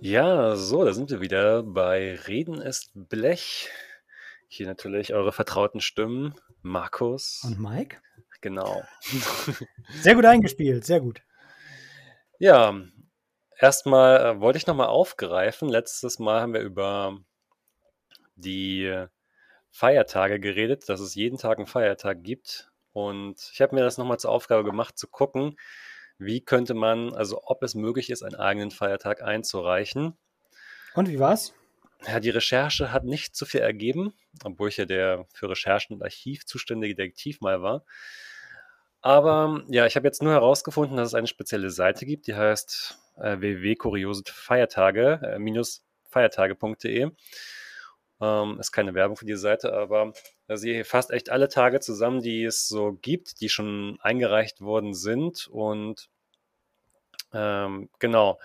Ja, so, da sind wir wieder bei Reden ist Blech. Hier natürlich eure vertrauten Stimmen, Markus. Und Mike? Genau. Sehr gut eingespielt, sehr gut. Ja, erstmal äh, wollte ich nochmal aufgreifen. Letztes Mal haben wir über die Feiertage geredet, dass es jeden Tag einen Feiertag gibt. Und ich habe mir das nochmal zur Aufgabe gemacht, zu gucken, wie könnte man, also ob es möglich ist, einen eigenen Feiertag einzureichen. Und wie war's? Ja, die Recherche hat nicht so viel ergeben, obwohl ich ja der für Recherchen und Archiv zuständige Detektiv mal war. Aber ja, ich habe jetzt nur herausgefunden, dass es eine spezielle Seite gibt, die heißt äh, www.kuriosefeiertage-feiertage.de. Äh, ähm, ist keine Werbung für diese Seite, aber sie fasst echt alle Tage zusammen, die es so gibt, die schon eingereicht worden sind. Und ähm, genau,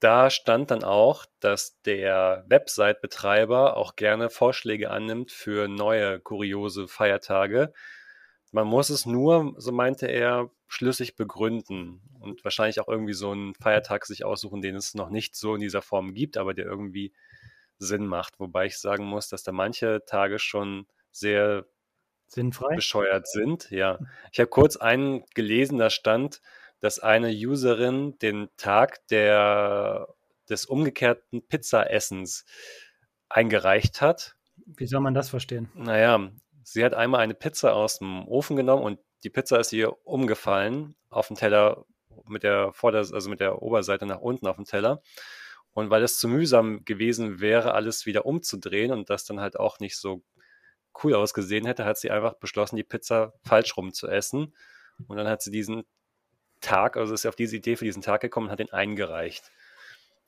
da stand dann auch, dass der Website-Betreiber auch gerne Vorschläge annimmt für neue kuriose Feiertage. Man muss es nur, so meinte er, schlüssig begründen und wahrscheinlich auch irgendwie so einen Feiertag sich aussuchen, den es noch nicht so in dieser Form gibt, aber der irgendwie Sinn macht. Wobei ich sagen muss, dass da manche Tage schon sehr Sinnfrei? bescheuert sind. Ja, ich habe kurz einen gelesen, da stand, dass eine Userin den Tag der, des umgekehrten Pizzaessens eingereicht hat. Wie soll man das verstehen? Naja, sie hat einmal eine Pizza aus dem Ofen genommen und die Pizza ist ihr umgefallen auf den Teller mit der Vorder-, also mit der Oberseite nach unten auf dem Teller. Und weil es zu mühsam gewesen wäre, alles wieder umzudrehen und das dann halt auch nicht so cool ausgesehen hätte, hat sie einfach beschlossen, die Pizza falsch rum zu essen. Und dann hat sie diesen Tag, also ist sie auf diese Idee für diesen Tag gekommen und hat ihn eingereicht.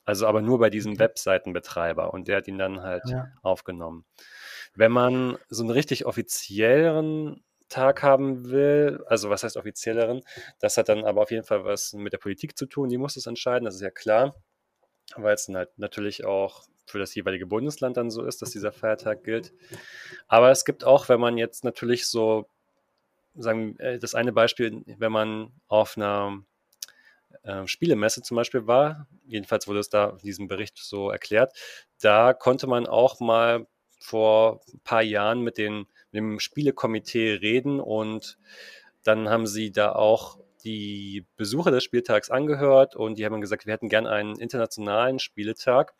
Also aber nur bei diesem okay. Webseitenbetreiber und der hat ihn dann halt ja. aufgenommen. Wenn man so einen richtig offizielleren Tag haben will, also was heißt offizielleren, das hat dann aber auf jeden Fall was mit der Politik zu tun, die muss es entscheiden, das ist ja klar weil es halt natürlich auch für das jeweilige Bundesland dann so ist, dass dieser Feiertag gilt. Aber es gibt auch, wenn man jetzt natürlich so, sagen, äh, das eine Beispiel, wenn man auf einer äh, Spielemesse zum Beispiel war, jedenfalls wurde es da in diesem Bericht so erklärt, da konnte man auch mal vor ein paar Jahren mit, den, mit dem Spielekomitee reden und dann haben sie da auch die Besucher des Spieltags angehört und die haben gesagt, wir hätten gern einen internationalen Spieletag.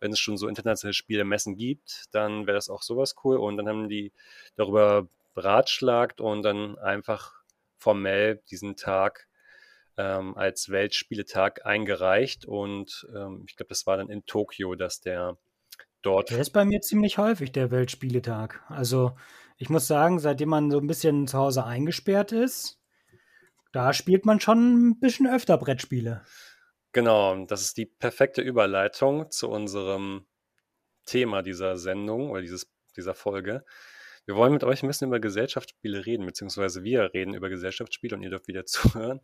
Wenn es schon so internationale Spielemessen gibt, dann wäre das auch sowas cool. Und dann haben die darüber beratschlagt und dann einfach formell diesen Tag ähm, als Weltspieletag eingereicht. Und ähm, ich glaube, das war dann in Tokio, dass der dort. Der ist bei mir ziemlich häufig, der Weltspieletag. Also ich muss sagen, seitdem man so ein bisschen zu Hause eingesperrt ist, da spielt man schon ein bisschen öfter Brettspiele. Genau, das ist die perfekte Überleitung zu unserem Thema dieser Sendung oder dieses, dieser Folge. Wir wollen mit euch ein bisschen über Gesellschaftsspiele reden, beziehungsweise wir reden über Gesellschaftsspiele und ihr dürft wieder zuhören.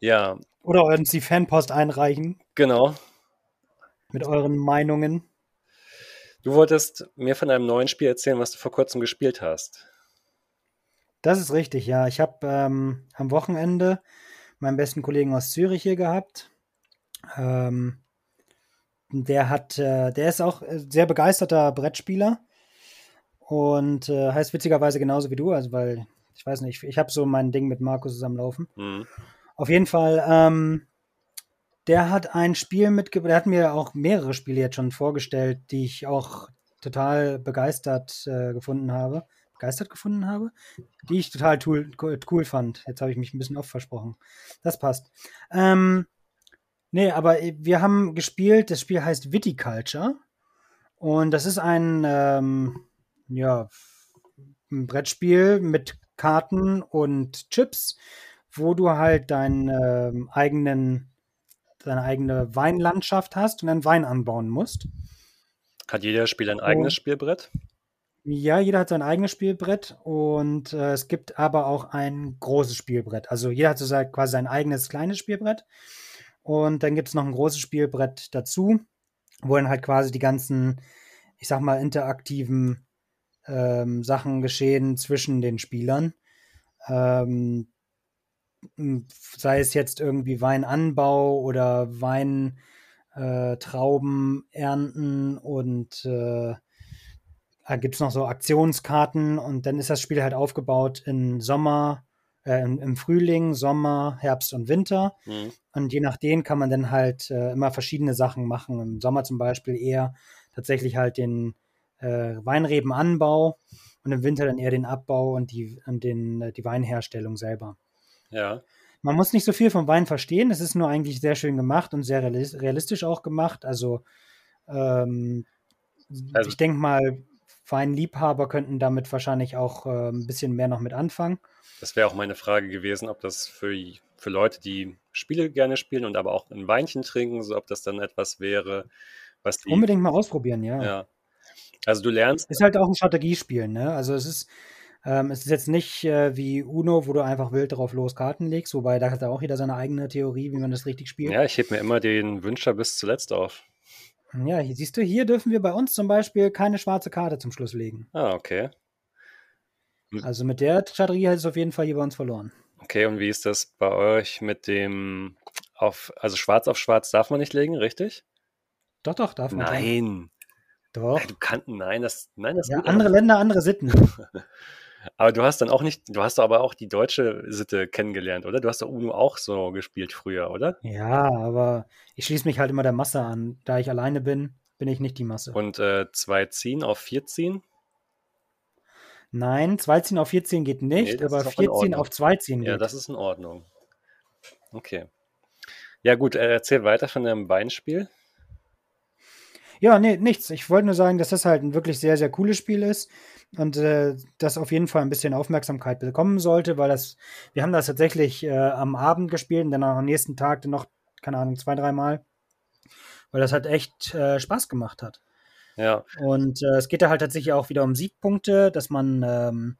Ja. Oder uns die Fanpost einreichen. Genau. Mit euren Meinungen. Du wolltest mir von einem neuen Spiel erzählen, was du vor kurzem gespielt hast. Das ist richtig, ja. Ich habe ähm, am Wochenende meinen besten Kollegen aus Zürich hier gehabt. Ähm, der hat, äh, der ist auch sehr begeisterter Brettspieler und äh, heißt witzigerweise genauso wie du, also weil ich weiß nicht, ich habe so mein Ding mit Markus zusammenlaufen. Mhm. Auf jeden Fall, ähm, der hat ein Spiel mitgebracht, der hat mir auch mehrere Spiele jetzt schon vorgestellt, die ich auch total begeistert äh, gefunden habe begeistert gefunden habe, die ich total cool, cool fand. Jetzt habe ich mich ein bisschen oft versprochen. Das passt. Ähm, nee, aber wir haben gespielt, das Spiel heißt Viticulture. Und das ist ein, ähm, ja, ein Brettspiel mit Karten und Chips, wo du halt deinen ähm, eigenen, deine eigene Weinlandschaft hast und dann Wein anbauen musst. Hat jeder Spiel ein eigenes und, Spielbrett? Ja, jeder hat sein eigenes Spielbrett und äh, es gibt aber auch ein großes Spielbrett. Also jeder hat so sein, quasi sein eigenes kleines Spielbrett und dann gibt es noch ein großes Spielbrett dazu, wo dann halt quasi die ganzen, ich sag mal, interaktiven ähm, Sachen geschehen zwischen den Spielern. Ähm, sei es jetzt irgendwie Weinanbau oder Wein äh, ernten und äh, gibt es noch so Aktionskarten und dann ist das Spiel halt aufgebaut in Sommer, äh, im, im, Frühling, Sommer, Herbst und Winter. Mhm. Und je nachdem kann man dann halt äh, immer verschiedene Sachen machen. Im Sommer zum Beispiel eher tatsächlich halt den äh, Weinrebenanbau und im Winter dann eher den Abbau und die, und den, äh, die Weinherstellung selber. Ja. Man muss nicht so viel vom Wein verstehen. Es ist nur eigentlich sehr schön gemacht und sehr realistisch auch gemacht. Also, ähm, also ich denke mal, Weinliebhaber könnten damit wahrscheinlich auch äh, ein bisschen mehr noch mit anfangen. Das wäre auch meine Frage gewesen, ob das für, für Leute, die Spiele gerne spielen und aber auch ein Weinchen trinken, so ob das dann etwas wäre, was die. Unbedingt mal ausprobieren, ja. Ja. Also du lernst. Ist halt auch ein Strategiespiel, ne? Also es ist, ähm, es ist jetzt nicht äh, wie Uno, wo du einfach wild drauf los Karten legst, wobei da hat er auch jeder seine eigene Theorie, wie man das richtig spielt. Ja, ich heb mir immer den Wünscher bis zuletzt auf. Ja, hier siehst du, hier dürfen wir bei uns zum Beispiel keine schwarze Karte zum Schluss legen. Ah, okay. Hm. Also mit der Strategie hat es auf jeden Fall hier bei uns verloren. Okay, und wie ist das bei euch mit dem auf, also schwarz auf schwarz darf man nicht legen, richtig? Doch, doch, darf man. Nein. Doch. Nein, du kannst, nein, das, nein, das ja, andere Länder, andere Sitten. aber du hast dann auch nicht, du hast aber auch die deutsche Sitte kennengelernt, oder? Du hast doch UNO auch so gespielt früher, oder? Ja, aber ich schließe mich halt immer der Masse an. Da ich alleine bin, bin ich nicht die Masse. Und äh, zwei ziehen auf vier ziehen? Nein, zwei ziehen auf vier ziehen geht nicht, nee, aber vier ziehen auf zwei ziehen geht. Ja, das ist in Ordnung. Okay. Ja, gut, äh, erzähl weiter von deinem Weinspiel. Ja, nee, nichts. Ich wollte nur sagen, dass das halt ein wirklich sehr, sehr cooles Spiel ist und äh, das auf jeden Fall ein bisschen Aufmerksamkeit bekommen sollte, weil das, wir haben das tatsächlich äh, am Abend gespielt und dann am nächsten Tag dann noch, keine Ahnung, zwei, dreimal, weil das halt echt äh, Spaß gemacht hat. Ja. Und äh, es geht da halt tatsächlich auch wieder um Siegpunkte, dass man ähm,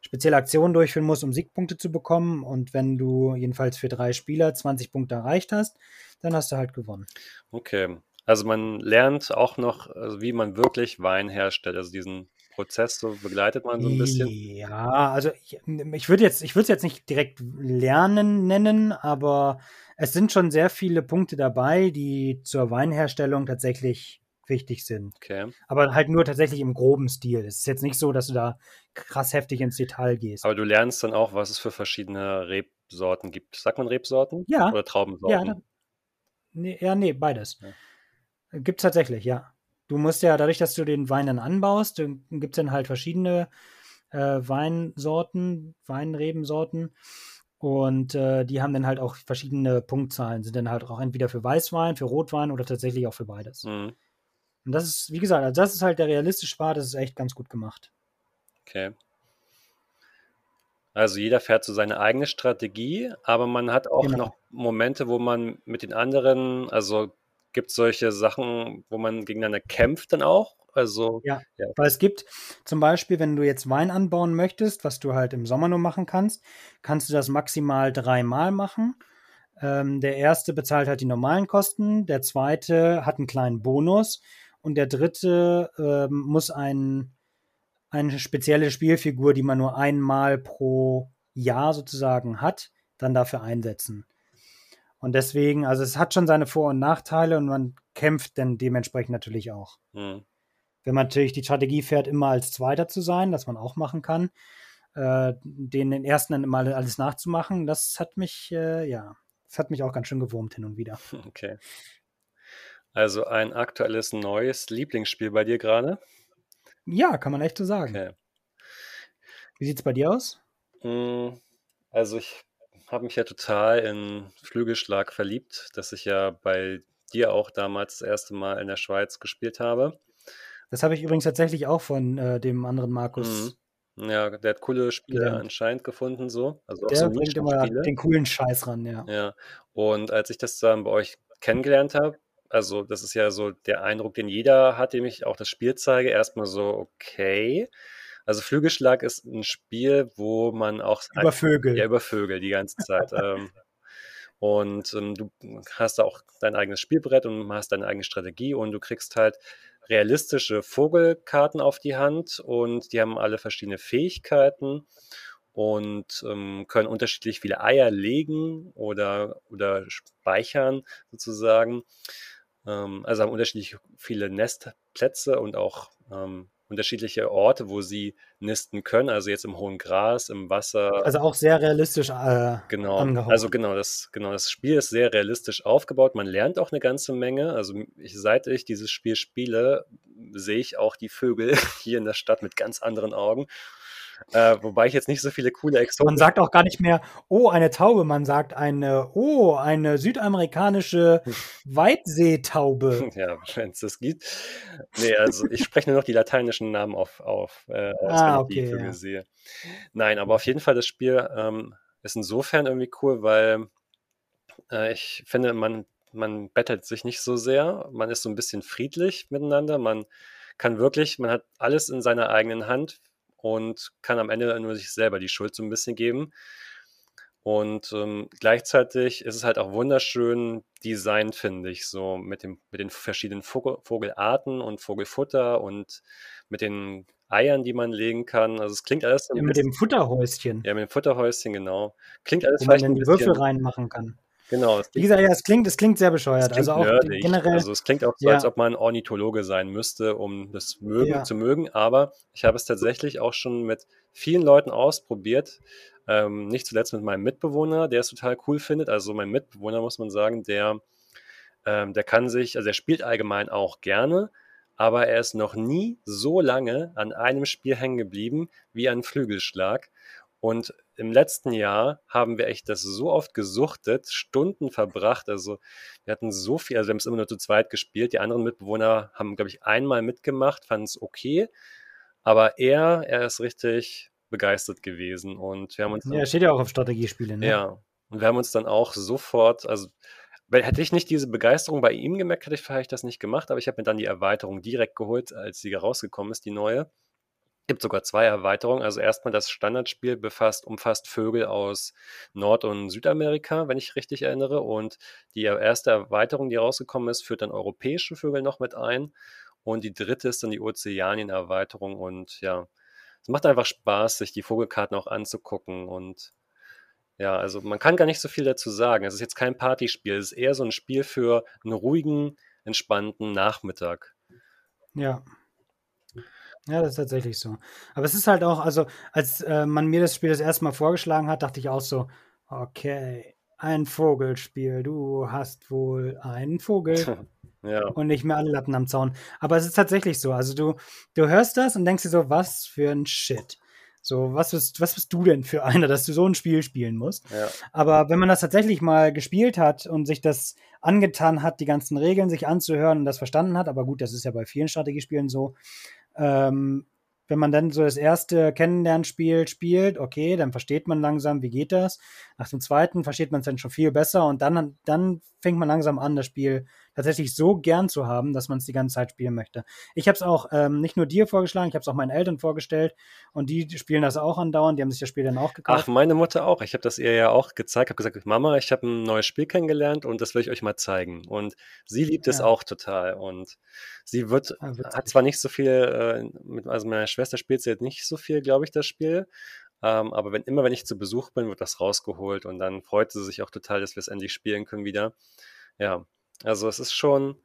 spezielle Aktionen durchführen muss, um Siegpunkte zu bekommen. Und wenn du jedenfalls für drei Spieler 20 Punkte erreicht hast, dann hast du halt gewonnen. Okay. Also man lernt auch noch, also wie man wirklich Wein herstellt. Also diesen Prozess so begleitet man so ein bisschen. Ja, also ich, ich würde jetzt, ich würde es jetzt nicht direkt lernen nennen, aber es sind schon sehr viele Punkte dabei, die zur Weinherstellung tatsächlich wichtig sind. Okay. Aber halt nur tatsächlich im groben Stil. Es ist jetzt nicht so, dass du da krass heftig ins Detail gehst. Aber du lernst dann auch, was es für verschiedene Rebsorten gibt. Sagt man Rebsorten? Ja. Oder Traubensorten? Ja, nee, ja, nee, beides. Ja. Gibt es tatsächlich, ja. Du musst ja, dadurch, dass du den Wein dann anbaust, gibt es dann halt verschiedene äh, Weinsorten, Weinrebensorten. Und äh, die haben dann halt auch verschiedene Punktzahlen, sind dann halt auch entweder für Weißwein, für Rotwein oder tatsächlich auch für beides. Mhm. Und das ist, wie gesagt, also das ist halt der realistische Part, das ist echt ganz gut gemacht. Okay. Also jeder fährt so seine eigene Strategie, aber man hat auch genau. noch Momente, wo man mit den anderen, also Gibt es solche Sachen, wo man gegeneinander kämpft dann auch? Also, ja, ja, weil es gibt zum Beispiel, wenn du jetzt Wein anbauen möchtest, was du halt im Sommer nur machen kannst, kannst du das maximal dreimal machen. Ähm, der erste bezahlt halt die normalen Kosten, der zweite hat einen kleinen Bonus und der dritte ähm, muss ein, eine spezielle Spielfigur, die man nur einmal pro Jahr sozusagen hat, dann dafür einsetzen. Und deswegen, also es hat schon seine Vor- und Nachteile und man kämpft dann dementsprechend natürlich auch. Mhm. Wenn man natürlich die Strategie fährt, immer als Zweiter zu sein, was man auch machen kann, äh, den, den ersten dann immer alles nachzumachen, das hat mich, äh, ja, das hat mich auch ganz schön gewurmt hin und wieder. Okay. Also ein aktuelles neues Lieblingsspiel bei dir gerade? Ja, kann man echt so sagen. Okay. Wie sieht es bei dir aus? Hm, also ich habe mich ja total in Flügelschlag verliebt, dass ich ja bei dir auch damals das erste Mal in der Schweiz gespielt habe. Das habe ich übrigens tatsächlich auch von äh, dem anderen Markus. Mhm. Ja, der hat coole Spiele ja. anscheinend gefunden, so. Also der so bringt immer den coolen Scheiß ran, ja. Ja, und als ich das dann bei euch kennengelernt habe, also das ist ja so der Eindruck, den jeder hat, dem ich auch das Spiel zeige, erstmal so, okay, also Flügelschlag ist ein Spiel, wo man auch über Vögel, ja über Vögel die ganze Zeit. ähm, und ähm, du hast auch dein eigenes Spielbrett und hast deine eigene Strategie und du kriegst halt realistische Vogelkarten auf die Hand und die haben alle verschiedene Fähigkeiten und ähm, können unterschiedlich viele Eier legen oder, oder speichern sozusagen. Ähm, also haben unterschiedlich viele Nestplätze und auch ähm, unterschiedliche Orte, wo sie nisten können. Also jetzt im hohen Gras, im Wasser. Also auch sehr realistisch äh, Genau, angehaucht. also genau das, genau, das Spiel ist sehr realistisch aufgebaut. Man lernt auch eine ganze Menge. Also ich, seit ich dieses Spiel spiele, sehe ich auch die Vögel hier in der Stadt mit ganz anderen Augen. Äh, wobei ich jetzt nicht so viele coole Exoten. Man sagt auch gar nicht mehr, oh, eine Taube, man sagt eine, oh, eine südamerikanische Weitseetaube. Ja, wenn es das gibt. Nee, also ich spreche nur noch die lateinischen Namen auf, auf äh, aus, Ah, wenn ich die okay, Vögel ja. sehe. Nein, aber auf jeden Fall das Spiel ähm, ist insofern irgendwie cool, weil äh, ich finde, man, man bettelt sich nicht so sehr. Man ist so ein bisschen friedlich miteinander. Man kann wirklich, man hat alles in seiner eigenen Hand und kann am Ende nur sich selber die Schuld so ein bisschen geben. Und ähm, gleichzeitig ist es halt auch wunderschön designt, finde ich, so mit, dem, mit den verschiedenen Vogel, Vogelarten und Vogelfutter und mit den Eiern, die man legen kann. Also es klingt alles Ja, mit bisschen, dem Futterhäuschen, ja, mit dem Futterhäuschen, genau. Klingt alles wo man dann die Würfel reinmachen kann. Genau, es Wie klingt gesagt, ja, es klingt, es klingt sehr bescheuert. es klingt Also auch nerdig. generell, Also es klingt auch so, als ja, ob man Ornithologe sein müsste, um das mögen, ja. zu mögen. Aber ich habe es tatsächlich auch schon mit vielen Leuten ausprobiert. Ähm, nicht zuletzt mit meinem Mitbewohner, der es total cool findet. Also mein Mitbewohner, muss man sagen, der, ähm, der kann sich, also er spielt allgemein auch gerne, aber er ist noch nie so lange an einem Spiel hängen geblieben wie an Flügelschlag. Und im letzten Jahr haben wir echt das so oft gesuchtet, Stunden verbracht. Also wir hatten so viel, also wir haben es immer nur zu zweit gespielt. Die anderen Mitbewohner haben, glaube ich, einmal mitgemacht, fanden es okay. Aber er, er ist richtig begeistert gewesen. Und wir haben uns Ja, dann, steht ja auch auf Strategiespiele, ne? ja, und wir haben uns dann auch sofort, also weil hätte ich nicht diese Begeisterung bei ihm gemerkt, hätte ich vielleicht das nicht gemacht, aber ich habe mir dann die Erweiterung direkt geholt, als sie rausgekommen ist, die neue. Gibt sogar zwei Erweiterungen. Also erstmal das Standardspiel befasst, umfasst Vögel aus Nord- und Südamerika, wenn ich richtig erinnere. Und die erste Erweiterung, die rausgekommen ist, führt dann europäische Vögel noch mit ein. Und die dritte ist dann die Ozeanien-Erweiterung. Und ja, es macht einfach Spaß, sich die Vogelkarten auch anzugucken. Und ja, also man kann gar nicht so viel dazu sagen. Es ist jetzt kein Partyspiel. Es ist eher so ein Spiel für einen ruhigen, entspannten Nachmittag. Ja. Ja, das ist tatsächlich so. Aber es ist halt auch, also als äh, man mir das Spiel das erste Mal vorgeschlagen hat, dachte ich auch so, okay, ein Vogelspiel, du hast wohl einen Vogel Ja, und nicht mehr alle Latten am Zaun. Aber es ist tatsächlich so. Also du, du hörst das und denkst dir so, was für ein Shit. So, was bist, was bist du denn für einer, dass du so ein Spiel spielen musst? ja. Aber wenn man das tatsächlich mal gespielt hat und sich das angetan hat, die ganzen Regeln sich anzuhören und das verstanden hat, aber gut, das ist ja bei vielen Strategiespielen so, ähm, wenn man dann so das erste Kennenlernspiel spielt, okay, dann versteht man langsam, wie geht das. Nach dem zweiten versteht man es dann schon viel besser und dann, dann fängt man langsam an, das Spiel tatsächlich so gern zu haben, dass man es die ganze Zeit spielen möchte. Ich habe es auch ähm, nicht nur dir vorgeschlagen, ich habe es auch meinen Eltern vorgestellt und die spielen das auch andauernd, die haben sich das Spiel dann auch Ach, gekauft. meine Mutter auch. Ich habe das ihr ja auch gezeigt, habe gesagt, Mama, ich habe ein neues Spiel kennengelernt und das will ich euch mal zeigen. Und sie liebt es Ja. auch total. Und sie wird, Ah, hat zwar nicht so viel, äh, mit, also meine Schwester spielt sie jetzt nicht so viel, glaube ich, das Spiel. Ähm, aber wenn immer, wenn ich zu Besuch bin, wird das rausgeholt und dann freut sie sich auch total, dass wir es endlich spielen können wieder. Ja, also es ist schon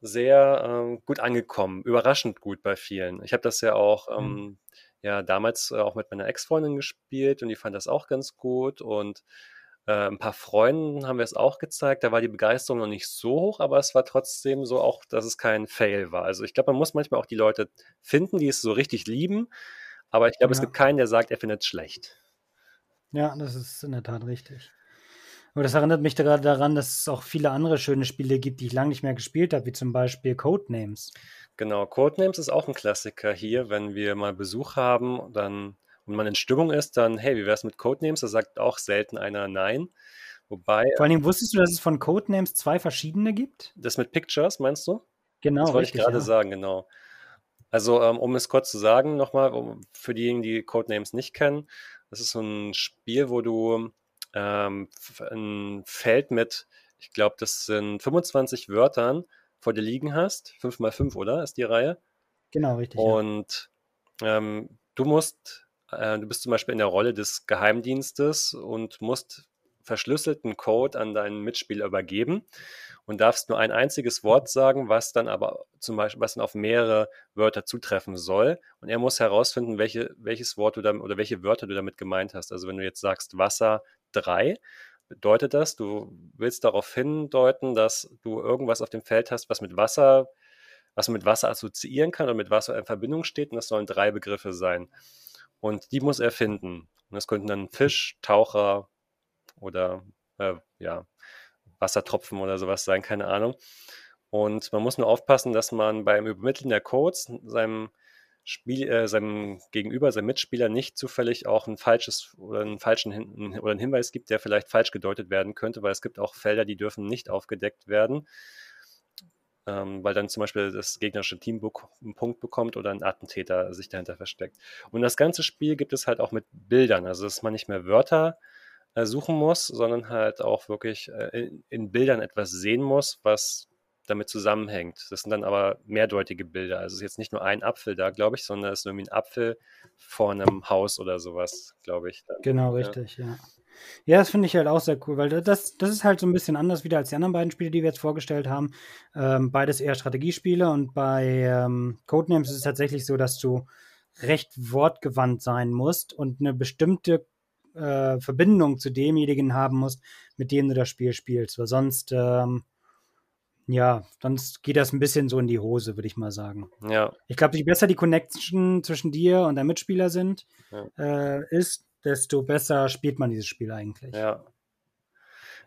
sehr ähm, gut angekommen, überraschend gut bei vielen. Ich habe das ja auch Mhm. ähm, ja damals äh, auch mit meiner Ex-Freundin gespielt und die fand das auch ganz gut und äh, ein paar Freunden haben wir es auch gezeigt. Da war die Begeisterung noch nicht so hoch, aber es war trotzdem so auch, dass es kein Fail war. Also ich glaube, man muss manchmal auch die Leute finden, die es so richtig lieben, aber ich glaube, es Ja. gibt keinen, der sagt, er findet es schlecht. Ja, das ist in der Tat richtig. Aber das erinnert mich gerade daran, dass es auch viele andere schöne Spiele gibt, die ich lange nicht mehr gespielt habe, wie zum Beispiel Codenames. Genau, Codenames ist auch ein Klassiker hier, wenn wir mal Besuch haben, dann und man in Stimmung ist, dann, hey, wie wär's mit Codenames? Da sagt auch selten einer Nein. Wobei, Vor allen Dingen wusstest du, dass es von Codenames zwei verschiedene gibt? das mit Pictures, meinst du? Genau, Das wollte ich gerade Ja. sagen, genau. Also, ähm, um es kurz zu sagen, nochmal, um, für diejenigen, die Codenames nicht kennen, das ist so ein Spiel, wo du ähm, ein Feld mit, ich glaube, das sind 25 Wörtern vor dir liegen hast. 5 mal 5, oder? Ist die Reihe. Genau, richtig. Ja. Und ähm, du musst, äh, du bist zum Beispiel in der Rolle des Geheimdienstes und musst verschlüsselten Code an deinen Mitspieler übergeben und darfst nur ein einziges Wort sagen, was dann aber zum Beispiel, was dann auf mehrere Wörter zutreffen soll. Und er muss herausfinden, welche, welches Wort du damit oder welche Wörter du damit gemeint hast. Also wenn du jetzt sagst Wasser 3, bedeutet das, du willst darauf hindeuten, dass du irgendwas auf dem Feld hast, was mit Wasser, was man mit Wasser assoziieren kann oder mit Wasser in Verbindung steht. Und das sollen drei Begriffe sein. Und die muss er finden. Und das könnten dann Fisch, Taucher oder äh, ja, Wassertropfen oder sowas sein, keine Ahnung. Und man muss nur aufpassen, dass man beim Übermitteln der Codes seinem Spiel, äh, seinem Gegenüber, seinem Mitspieler nicht zufällig auch ein falsches oder einen falschen Hin oder einen Hinweis gibt, der vielleicht falsch gedeutet werden könnte, weil es gibt auch Felder, die dürfen nicht aufgedeckt werden, ähm, weil dann zum Beispiel das gegnerische Team einen Punkt bekommt oder ein Attentäter sich dahinter versteckt. Und das ganze Spiel gibt es halt auch mit Bildern, also dass man nicht mehr Wörter äh, suchen muss, sondern halt auch wirklich äh, in, in Bildern etwas sehen muss, was damit zusammenhängt. Das sind dann aber mehrdeutige Bilder. Also es ist jetzt nicht nur ein Apfel da, glaube ich, sondern es ist irgendwie ein Apfel vor einem Haus oder sowas, glaube ich. Genau, richtig, ja. ja. Ja, das finde ich halt auch sehr cool, weil das, das ist halt so ein bisschen anders wieder als die anderen beiden Spiele, die wir jetzt vorgestellt haben. Ähm, beides eher Strategiespiele und bei ähm, Codenames ist es tatsächlich so, dass du recht wortgewandt sein musst und eine bestimmte äh, Verbindung zu demjenigen haben musst, mit dem du das Spiel spielst, weil sonst ähm, ja, dann geht das ein bisschen so in die Hose, würde ich mal sagen. Ja. Ich glaube, je besser die Connection zwischen dir und deinem Mitspieler sind, ja. äh, ist, desto besser spielt man dieses Spiel eigentlich. Ja.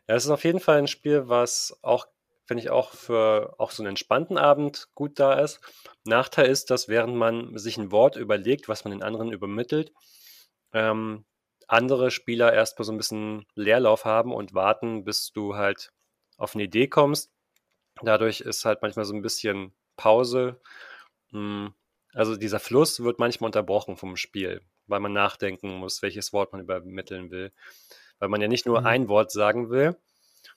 Ja, es ist auf jeden Fall ein Spiel, was auch, finde ich, auch für auch so einen entspannten Abend gut da ist. Nachteil ist, dass während man sich ein Wort überlegt, was man den anderen übermittelt, ähm, andere Spieler erstmal so ein bisschen Leerlauf haben und warten, bis du halt auf eine Idee kommst Dadurch ist halt manchmal so ein bisschen Pause. Hm, also dieser Fluss wird manchmal unterbrochen vom Spiel, weil man nachdenken muss, welches Wort man übermitteln will. Weil man ja nicht nur mhm. ein Wort sagen will,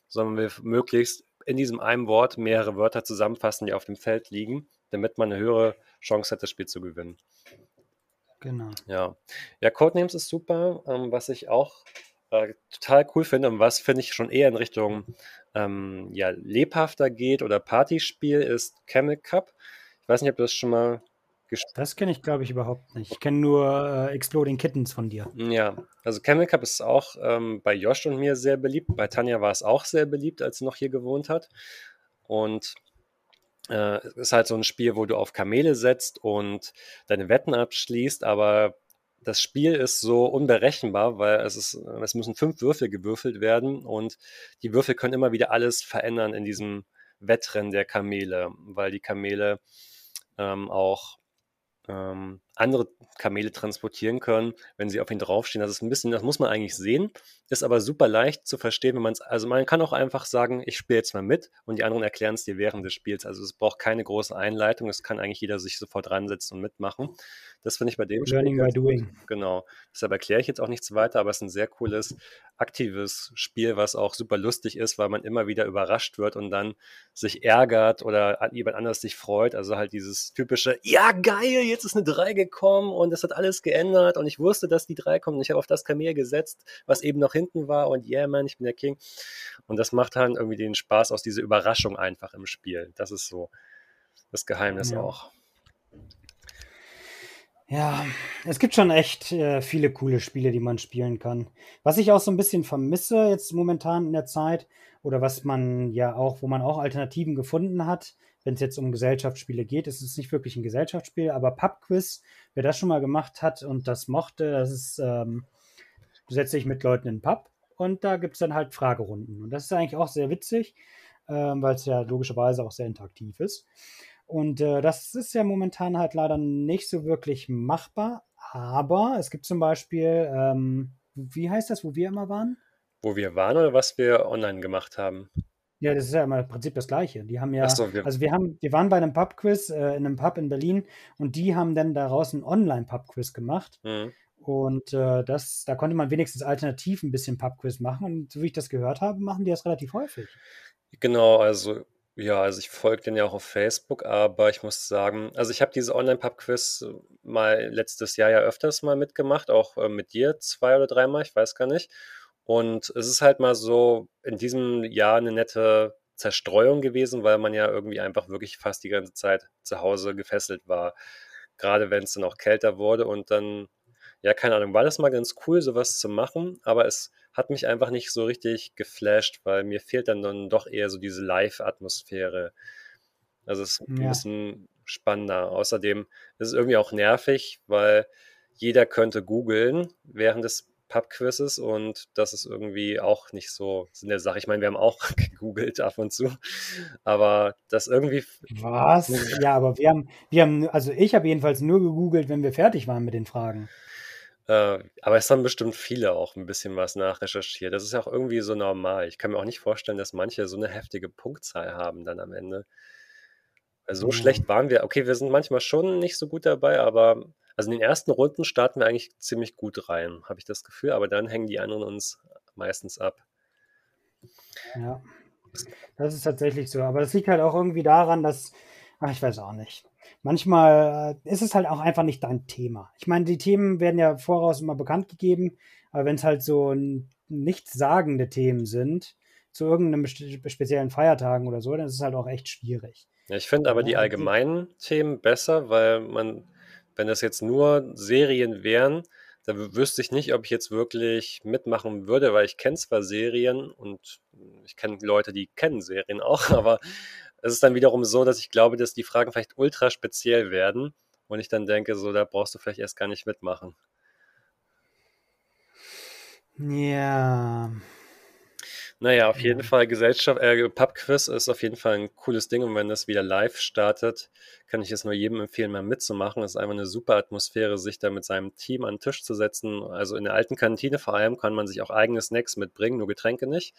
sondern will möglichst in diesem einen Wort mehrere Wörter zusammenfassen, die auf dem Feld liegen, damit man eine höhere Chance hat, das Spiel zu gewinnen. Genau. Ja, ja Codenames ist super. Ähm, was ich auch äh, total cool finde und was finde ich schon eher in Richtung ähm, ja, lebhafter geht oder Partyspiel ist Camel Cup. Ich weiß nicht, ob du das schon mal gespielt Das kenne ich, glaube ich, überhaupt nicht. Ich kenne nur äh, Exploding Kittens von dir. Ja, also Camel Cup ist auch ähm, bei Josh und mir sehr beliebt. Bei Tanja war es auch sehr beliebt, als sie noch hier gewohnt hat. Und äh, es ist halt so ein Spiel, wo du auf Kamele setzt und deine Wetten abschließt, aber das Spiel ist so unberechenbar, weil es ist, es müssen fünf Würfel gewürfelt werden und die Würfel können immer wieder alles verändern in diesem Wettrennen der Kamele, weil die Kamele ähm, auch ähm, andere Kamele transportieren können, wenn sie auf ihn draufstehen. Das ist ein bisschen, das muss man eigentlich sehen, ist aber super leicht zu verstehen, wenn man es, also man kann auch einfach sagen, ich spiele jetzt mal mit und die anderen erklären es dir während des Spiels. Also es braucht keine große Einleitung, es kann eigentlich jeder sich sofort ransetzen und mitmachen. Das finde ich bei dem Learning Spiel by doing. Gut. Genau. Deshalb erkläre ich jetzt auch nichts weiter, aber es ist ein sehr cooles, aktives Spiel, was auch super lustig ist, weil man immer wieder überrascht wird und dann sich ärgert oder jemand anders sich freut. Also halt dieses typische, ja geil, jetzt ist eine 3 gekommen und es hat alles geändert und ich wusste, dass die 3 kommen und ich habe auf das Kamel gesetzt, was eben noch hinten war und yeah man, ich bin der King. Und das macht dann irgendwie den Spaß aus dieser Überraschung einfach im Spiel. Das ist so das Geheimnis ja. auch. Ja, es gibt schon echt äh, viele coole Spiele, die man spielen kann. Was ich auch so ein bisschen vermisse jetzt momentan in der Zeit oder was man ja auch, wo man auch Alternativen gefunden hat, wenn es jetzt um Gesellschaftsspiele geht, ist es nicht wirklich ein Gesellschaftsspiel, aber Pubquiz, wer das schon mal gemacht hat und das mochte, das ist, ähm, du setzt mit Leuten in den Pub und da gibt es dann halt Fragerunden. Und das ist eigentlich auch sehr witzig, ähm, weil es ja logischerweise auch sehr interaktiv ist. Und äh, das ist ja momentan halt leider nicht so wirklich machbar. Aber es gibt zum Beispiel, ähm, wie heißt das, wo wir immer waren? Wo wir waren oder was wir online gemacht haben? Ja, das ist ja immer im Prinzip das Gleiche. Die haben ja, so, wir also wir haben, wir waren bei einem Pub-Quiz äh, in einem Pub in Berlin und die haben dann daraus einen Online-Pub-Quiz gemacht. Mhm. Und äh, das, da konnte man wenigstens alternativ ein bisschen Pub-Quiz machen. Und so wie ich das gehört habe, machen die das relativ häufig. Genau, also ja, also ich folge den ja auch auf Facebook, aber ich muss sagen, also ich habe diese Online-Pub-Quiz mal letztes Jahr ja öfters mal mitgemacht, auch äh, mit dir zwei oder dreimal, ich weiß gar nicht. Und es ist halt mal so in diesem Jahr eine nette Zerstreuung gewesen, weil man ja irgendwie einfach wirklich fast die ganze Zeit zu Hause gefesselt war. Gerade wenn es dann auch kälter wurde und dann, ja, keine Ahnung, war das mal ganz cool, sowas zu machen, aber es hat mich einfach nicht so richtig geflasht, weil mir fehlt dann, dann doch eher so diese Live-Atmosphäre. Also es ist ein Ja. bisschen spannender. Außerdem ist es irgendwie auch nervig, weil jeder könnte googeln während des Pub-Quizzes und das ist irgendwie auch nicht so Sinn der Sache. Ich meine, wir haben auch gegoogelt ab und zu, aber das irgendwie, Was? Ja, aber wir haben, wir haben, also ich habe jedenfalls nur gegoogelt, wenn wir fertig waren mit den Fragen. Äh, aber es haben bestimmt viele auch ein bisschen was nachrecherchiert. Das ist ja auch irgendwie so normal. Ich kann mir auch nicht vorstellen, dass manche so eine heftige Punktzahl haben dann am Ende. Weil so Ja. schlecht waren wir. Okay, wir sind manchmal schon nicht so gut dabei, aber also in den ersten Runden starten wir eigentlich ziemlich gut rein, habe ich das Gefühl, aber dann hängen die anderen uns meistens ab. Ja, das ist tatsächlich so. Aber das liegt halt auch irgendwie daran, dass, ach, ich weiß auch nicht. Manchmal äh, ist es halt auch einfach nicht dein Thema. Ich meine, die Themen werden ja voraus immer bekannt gegeben, aber wenn es halt so nichtssagende Themen sind, zu irgendeinem speziellen Feiertagen oder so, dann ist es halt auch echt schwierig. Ja, ich finde aber die allgemeinen Themen besser, weil man, wenn das jetzt nur Serien wären, da wü- wüsste ich nicht, ob ich jetzt wirklich mitmachen würde, weil ich kenne zwar Serien und ich kenne Leute, die kennen Serien auch, aber es ist dann wiederum so, dass ich glaube, dass die Fragen vielleicht ultra speziell werden und ich dann denke, so, da brauchst du vielleicht erst gar nicht mitmachen. Ja, Naja, auf jeden. Fall Gesellschaft, äh, Pubquiz ist auf jeden Fall ein cooles Ding und wenn das wieder live startet, kann ich es nur jedem empfehlen, mal mitzumachen. Es ist einfach eine super Atmosphäre, sich da mit seinem Team an den Tisch zu setzen. Also in der alten Kantine vor allem kann man sich auch eigene Snacks mitbringen, nur Getränke nicht.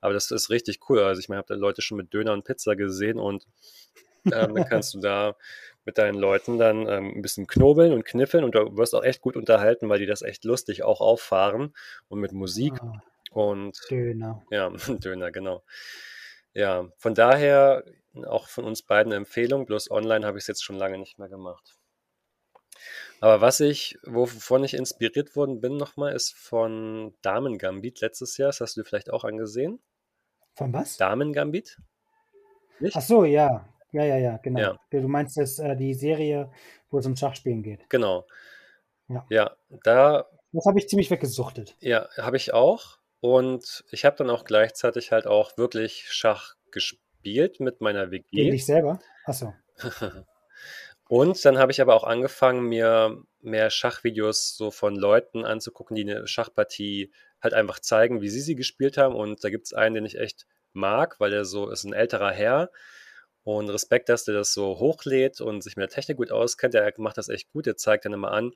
Aber das ist richtig cool. Also ich meine, habe da Leute schon mit Döner und Pizza gesehen und ähm, dann kannst du da mit deinen Leuten dann ähm, ein bisschen knobeln und kniffeln und du wirst auch echt gut unterhalten, weil die das echt lustig auch auffahren und mit Musik ah, und Döner. ja, Döner, genau. Ja, von daher auch von uns beiden eine Empfehlung, bloß online habe ich es jetzt schon lange nicht mehr gemacht. Aber was ich, wovon ich inspiriert worden bin nochmal, ist von Damen Gambit letztes Jahr. Das hast du dir vielleicht auch angesehen. Von was? Damen Gambit? Nicht? Ach so, ja. Ja, ja, ja, genau. Ja. Du meinst jetzt äh, die Serie, wo es um Schachspielen geht. Genau. Ja. Ja, da Das habe ich ziemlich weggesuchtet. ja, habe ich auch. Und ich habe dann auch gleichzeitig halt auch wirklich Schach gespielt mit meiner Gegen WG. dich selber? Ach so. Und dann habe ich aber auch angefangen, mir mehr Schachvideos so von Leuten anzugucken, die eine Schachpartie halt einfach zeigen, wie sie sie gespielt haben. Und da gibt es einen, den ich echt mag, weil der so ist ein älterer Herr. Und Respekt, dass der das so hochlädt und sich mit der Technik gut auskennt. Der macht das echt gut. Der zeigt dann immer an,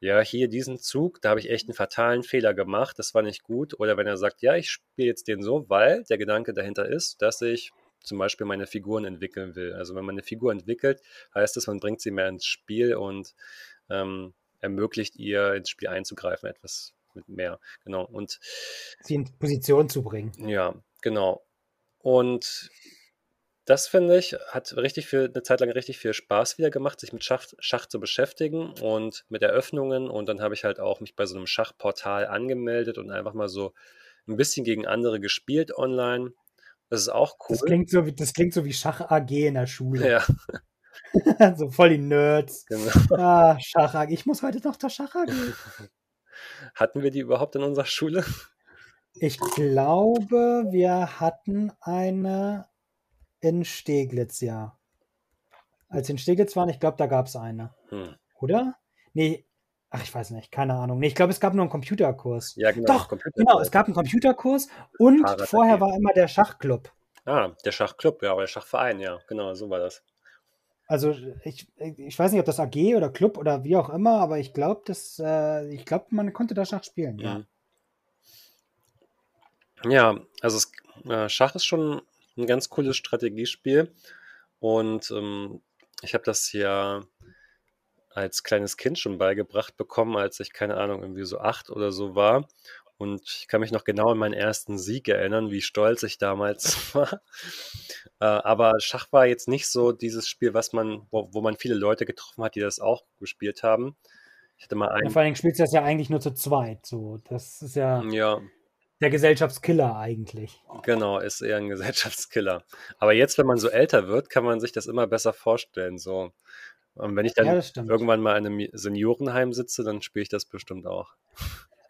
ja, hier diesen Zug, da habe ich echt einen fatalen Fehler gemacht. Das war nicht gut. Oder wenn er sagt, ja, ich spiele jetzt den so, weil der Gedanke dahinter ist, dass ich zum Beispiel meine Figuren entwickeln will. Also wenn man eine Figur entwickelt, heißt das, man bringt sie mehr ins Spiel und ähm, ermöglicht ihr ins Spiel einzugreifen, etwas mit mehr. Genau. Und Sie in Position zu bringen. ja, genau. Und das finde ich, hat richtig viel, eine Zeit lang richtig viel Spaß wieder gemacht, sich mit Schach, Schach zu beschäftigen und mit Eröffnungen. Und dann habe ich halt auch mich bei so einem Schachportal angemeldet und einfach mal so ein bisschen gegen andere gespielt online. Das ist auch cool. Das klingt so wie, das klingt so wie Schach AG in der Schule. ja, so voll die Nerds. genau. Ah, Schach AG. Ich muss heute noch zur Schach AG. Hatten wir die überhaupt in unserer Schule? Ich glaube, wir hatten eine in Steglitz, ja. Als wir in Steglitz waren, ich glaube, da gab es eine. Hm. Oder? Nee, ach, ich weiß nicht, keine Ahnung. Nee, ich glaube, es gab nur einen Computerkurs. Ja, genau. Doch, Genau, es gab einen Computerkurs und Fahrrad vorher war immer der Schachclub. Ah, der Schachclub, ja, oder der Schachverein, ja, genau, so war das. Also ich, ich weiß nicht, ob das AG oder Club oder wie auch immer, aber ich glaube, dass äh, ich glaube, man konnte da Schach spielen. Ja. Mhm. Ja, also es, äh, Schach ist schon ein ganz cooles Strategiespiel und ähm, ich habe das ja als kleines Kind schon beigebracht bekommen, als ich, keine Ahnung, irgendwie so acht oder so war. Und ich kann mich noch genau an meinen ersten Sieg erinnern, wie stolz ich damals war. Äh, aber Schach war jetzt nicht so dieses Spiel, was man, wo, wo man viele Leute getroffen hat, die das auch gespielt haben. Ich hatte mal Ja, einen, vor allen Dingen spielst du das ja eigentlich nur zu zweit. So, das ist ja. ja, der Gesellschaftskiller eigentlich. Genau, ist eher ein Gesellschaftskiller. Aber jetzt, wenn man so älter wird, kann man sich das immer besser vorstellen. So. Und wenn ich dann Ja, irgendwann mal in einem Seniorenheim sitze, dann spiele ich das bestimmt auch.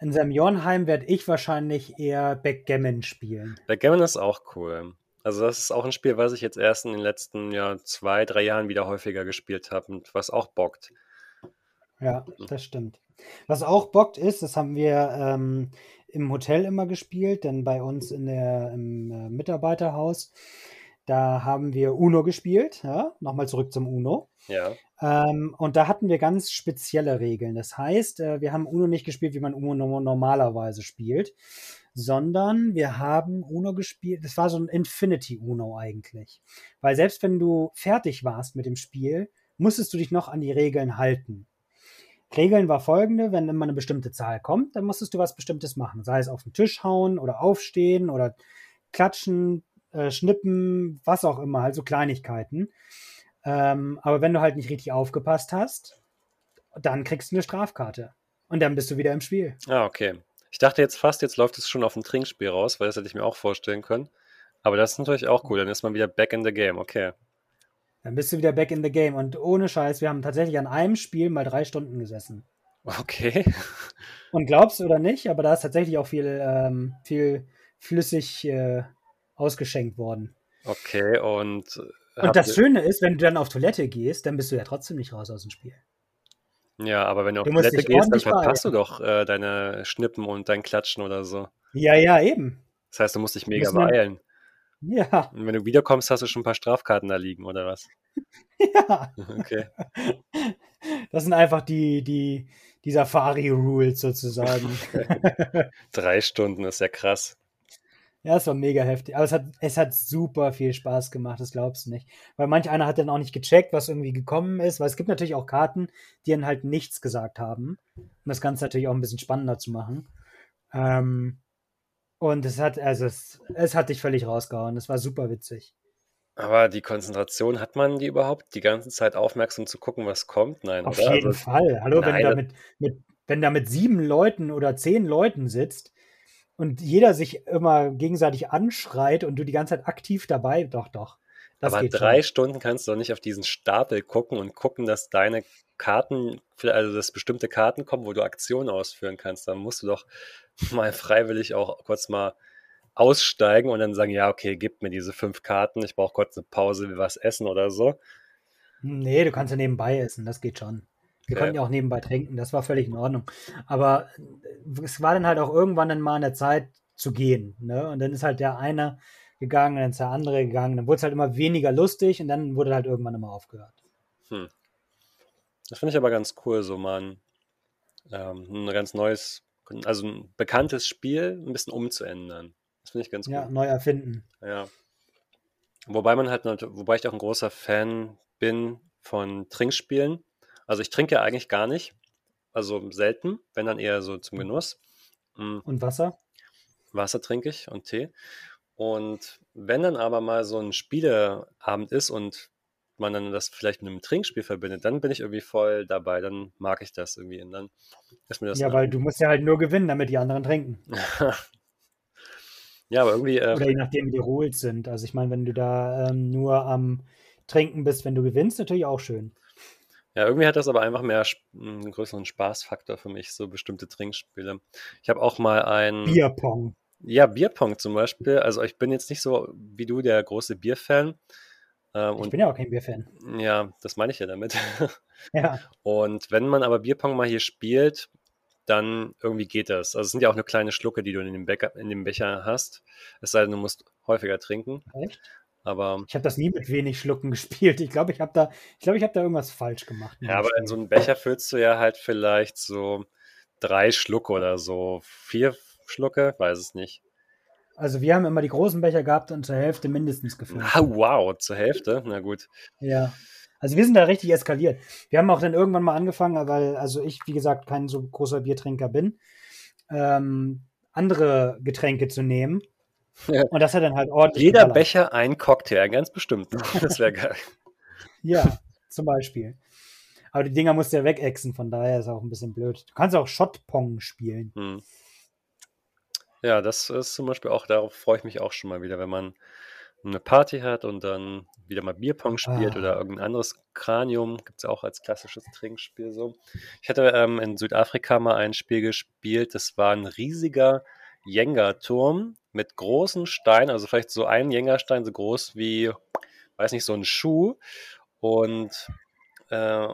In Seniorenheim werde ich wahrscheinlich eher Backgammon spielen. Backgammon ist auch cool. Also das ist auch ein Spiel, was ich jetzt erst in den letzten ja, zwei, drei Jahren wieder häufiger gespielt habe und was auch bockt. Ja, das stimmt. Was auch bockt ist, das haben wir ähm, im Hotel immer gespielt, denn bei uns in der, im äh, Mitarbeiterhaus, da haben wir Uno gespielt. Ja? Nochmal zurück zum Uno. Ja. Ähm, und da hatten wir ganz spezielle Regeln. Das heißt, äh, wir haben Uno nicht gespielt, wie man Uno normalerweise spielt, sondern wir haben Uno gespielt. Das war so ein Infinity Uno eigentlich. Weil selbst wenn du fertig warst mit dem Spiel, musstest du dich noch an die Regeln halten. Regeln war folgende, wenn immer eine bestimmte Zahl kommt, dann musstest du was Bestimmtes machen. Sei es auf den Tisch hauen oder aufstehen oder klatschen, äh, schnippen, was auch immer, halt so Kleinigkeiten. Ähm, aber wenn du halt nicht richtig aufgepasst hast, dann kriegst du eine Strafkarte. Und dann bist du wieder im Spiel. Ah, okay. Ich dachte jetzt fast, jetzt läuft es schon auf ein Trinkspiel raus, weil das hätte ich mir auch vorstellen können. Aber das ist natürlich auch cool, dann ist man wieder back in the game, okay. Dann bist du wieder back in the game. Und ohne Scheiß, wir haben tatsächlich an einem Spiel mal drei Stunden gesessen. Okay. Und glaubst du oder nicht, aber da ist tatsächlich auch viel, ähm, viel flüssig äh, ausgeschenkt worden. Okay, und. Und habt das Schöne ist, wenn du dann auf Toilette gehst, dann bist du ja trotzdem nicht raus aus dem Spiel. Ja, aber wenn du auf Du Toilette gehst, dann verpasst du doch äh, deine Schnippen und dein Klatschen oder so. Ja, ja, eben. Das heißt, du musst dich mega beeilen. Ja, Und wenn du wiederkommst, hast du schon ein paar Strafkarten da liegen, oder was? ja. Okay. Das sind einfach die, die, die Safari-Rules sozusagen. Drei Stunden ist ja krass. Ja, es war mega heftig. Aber es hat, es hat super viel Spaß gemacht, das glaubst du nicht. Weil manch einer hat dann auch nicht gecheckt, was irgendwie gekommen ist. Weil es gibt natürlich auch Karten, die dann halt nichts gesagt haben. Um das Ganze natürlich auch ein bisschen spannender zu machen. Ähm, und es hat, also es, es hat dich völlig rausgehauen. Es war super witzig. Aber die Konzentration, hat man die überhaupt, die ganze Zeit aufmerksam zu gucken, was kommt? Nein, Auf oder? jeden Also, Fall. Hallo, wenn da mit, mit, wenn da mit sieben Leuten oder zehn Leuten sitzt und jeder sich immer gegenseitig anschreit und du die ganze Zeit aktiv dabei, doch, doch. Das aber geht drei schon. Stunden kannst du doch nicht auf diesen Stapel gucken und gucken, dass deine Karten, also dass bestimmte Karten kommen, wo du Aktionen ausführen kannst. Dann musst du doch mal freiwillig auch kurz mal aussteigen und dann sagen, ja, okay, gib mir diese fünf Karten, ich brauche kurz eine Pause, will was essen oder so. Nee, du kannst ja nebenbei essen, das geht schon. Wir Okay. konnten ja auch nebenbei trinken, das war völlig in Ordnung. Aber es war dann halt auch irgendwann dann mal an der Zeit zu gehen. Ne? Und dann ist halt der eine gegangen, dann ist der andere gegangen. Dann wurde es halt immer weniger lustig und dann wurde halt irgendwann immer aufgehört. Das finde ich aber ganz cool, so mal ein, ähm, ein ganz neues, also ein bekanntes Spiel ein bisschen umzuändern. Das finde ich ganz Ja, cool. neu erfinden. Ja. Wobei man halt, wobei ich auch ein großer Fan bin von Trinkspielen. Also ich trinke ja eigentlich gar nicht. Also selten, wenn dann eher so zum Genuss. Mm, Und Wasser? Wasser trinke ich und Tee. Und wenn dann aber mal so ein Spieleabend ist und man dann das vielleicht mit einem Trinkspiel verbindet, dann bin ich irgendwie voll dabei. Dann mag ich das irgendwie. Und dann ist mir das. Ja, weil du musst ja halt nur gewinnen, damit die anderen trinken. ja, aber irgendwie. Äh, Oder je nachdem, wie die Rules sind. Also ich meine, wenn du da ähm, nur am Trinken bist, wenn du gewinnst, natürlich auch schön. Ja, irgendwie hat das aber einfach mehr Sp- einen größeren Spaßfaktor für mich, so bestimmte Trinkspiele. Ich habe auch mal ein. Bierpong. Ja, Bierpong zum Beispiel. Also ich bin jetzt nicht so wie du der große Bierfan. Ähm, Ich und bin ja auch kein Bierfan. ja, das meine ich ja damit. Ja, Und wenn man aber Bierpong mal hier spielt, dann irgendwie geht das. Also es sind ja auch nur kleine Schlucke, die du in dem, Becher, in dem Becher hast. Es sei denn, du musst häufiger trinken. echt? Aber Ich habe das nie mit wenig Schlucken gespielt. Ich glaube, ich habe da, ich glaube, ich habe da irgendwas falsch gemacht. ja, aber in Spiel. so einen Becher füllst du ja halt vielleicht so drei Schlucke oder so. Vier Schlucke, weiß es nicht. Also wir haben immer die großen Becher gehabt und zur Hälfte mindestens gefüllt. Ah, wow, zur Hälfte. Na gut. Ja. Also wir sind da richtig eskaliert. Wir haben auch dann irgendwann mal angefangen, weil also ich, wie gesagt, kein so großer Biertrinker bin, ähm, andere Getränke zu nehmen. Ja. Und das hat dann halt ordentlich Jeder geballert. Becher ein Cocktail, ganz bestimmten. Das wäre geil. Ja, zum Beispiel. Aber die Dinger musst du ja wegexen, von daher ist auch ein bisschen blöd. Du kannst auch Shotpong spielen. Hm. Ja, das ist zum Beispiel auch darauf freue ich mich auch schon mal wieder, wenn man eine Party hat und dann wieder mal Bierpong spielt oder Ah. irgendein anderes Kranium, gibt's ja auch als klassisches Trinkspiel so. Ich hatte, ähm, in Südafrika mal ein Spiel gespielt, das war 'n riesiger Jenga-Turm mit großen Steinen, also vielleicht so ein Jenga-Stein so groß wie, weiß nicht, so 'n Schuh und, äh,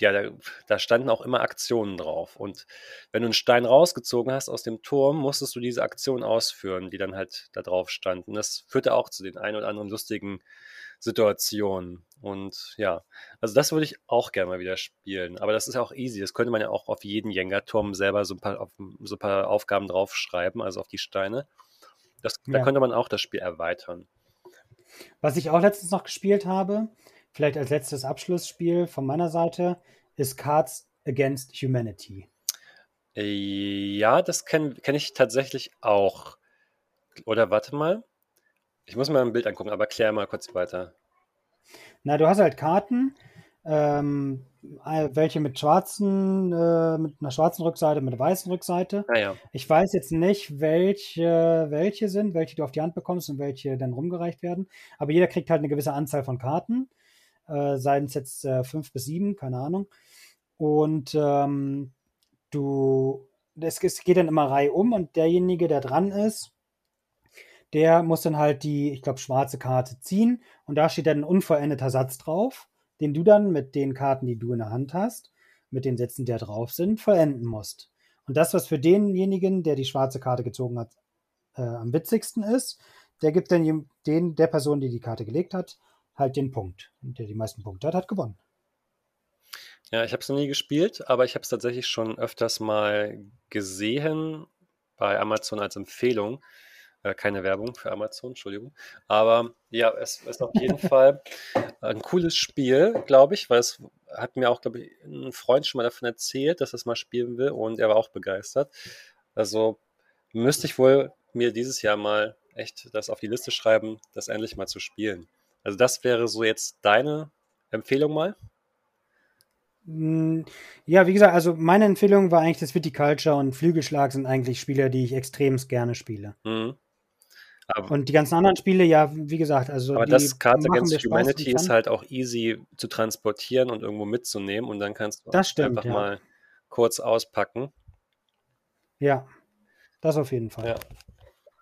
ja, da da standen auch immer Aktionen drauf und wenn du 'n Stein rausgezogen hast aus dem Turm, musstest du diese Aktion ausführen, die dann halt da drauf standen. Das führte auch zu den ein oder anderen lustigen Situationen und ja, also das würde ich auch gerne mal wieder spielen, aber das ist ja auch easy. Das könnte man ja auch auf jeden Jenga-Turm selber so 'n paar auf so 'n paar Aufgaben draufschreiben, also auf die Steine. Das da Ja. könnte man auch das Spiel erweitern. Was ich auch letztens noch gespielt habe, vielleicht als letztes Abschlussspiel von meiner Seite, ist Cards Against Humanity. Ja, das kenne kenne ich tatsächlich auch. Oder warte mal. Ich muss mal 'n Bild angucken, aber klär mal kurz weiter. Na, du hast halt Karten, ähm, ei welche mit schwarzen äh, mit 'ner schwarzen Rückseite, mit 'ner weißen Rückseite. Ah ja. Ich weiß jetzt nicht, welche welche sind, welche du auf die Hand bekommst und welche dann rumgereicht werden, aber jeder kriegt halt 'ne gewisse Anzahl von Karten, äh, seien's jetzt, äh, 5 bis 7, keine Ahnung. Und, ähm, du es es geht dann immer reihum und derjenige, der dran ist, der muss dann halt die, ich glaube, schwarze Karte ziehen und da steht dann 'n unvollendeter Satz drauf, den du dann mit den Karten, die du in der Hand hast, mit den Sätzen, die da drauf sind, vollenden musst. Und das, was für denjenigen, der die schwarze Karte gezogen hat, äh, am witzigsten ist, der gibt dann den der Person, die die Karte gelegt hat, halt den Punkt. Und der die meisten Punkte hat, hat gewonnen. Ja, ich habe es noch nie gespielt, aber ich habe es tatsächlich schon öfters mal gesehen bei Amazon als Empfehlung. Äh, keine Werbung für Amazon, Entschuldigung. Aber ja, es ist auf jeden Fall ein cooles Spiel, glaube ich, weil es hat mir auch, glaube ich, 'n Freund schon mal davon erzählt, dass er's mal spielen will und er war auch begeistert. Also, müsste ich wohl mir dieses Jahr mal echt das auf die Liste schreiben, das endlich mal zu spielen. Also, das wäre so jetzt deine Empfehlung mal? Hm, ja, wie gesagt, also meine Empfehlung war eigentlich das Viticulture und Flügelschlag sind eigentlich Spiele, die ich extremst gerne spiele. Mhm. Und die ganzen anderen Spiele, ja, wie gesagt, also aber das Cards Against Humanity ist halt auch easy zu transportieren und irgendwo mitzunehmen und dann kannst du Das stimmt, einfach ja. mal kurz auspacken. Ja, das auf jeden Fall. Ja.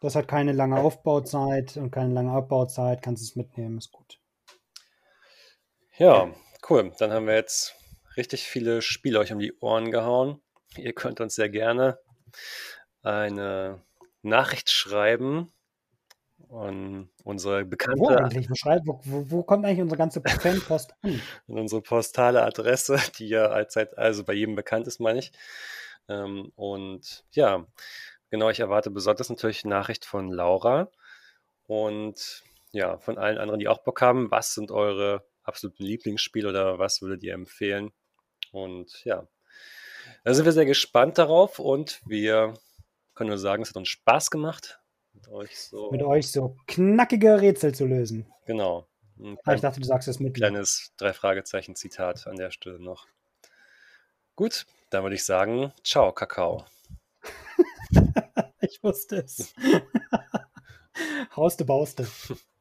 Das hat keine lange Aufbauzeit und keine lange Abbauzeit, kannst es mitnehmen, ist gut. Ja, cool. Dann haben wir jetzt richtig viele Spiele euch um die Ohren gehauen. Ihr könnt uns sehr gerne eine Nachricht schreiben an unsere Wo bekannte eigentlich? Wo schrei wo wo wo kommt eigentlich unsere ganze Fanpost an? an unsere postale Adresse, die ja allzeit also bei jedem bekannt ist, meine ich. Ähm, und ja, genau, ich erwarte besonders natürlich Nachricht von Laura und ja, von allen anderen, die auch Bock haben. Was sind eure absoluten Lieblingsspiele oder was würdet ihr empfehlen? Und ja, da sind wir sehr gespannt darauf und wir können nur sagen, es hat uns Spaß gemacht, mit euch Mit so euch so knackige Rätsel zu lösen. genau, Ah, ich klein dachte, du sagst es mit kleines 3 Fragezeichen Zitat an der Stelle noch. Gut, dann würde ich sagen, tschau, Kakao. Ich wusste es. Hauste Bauste.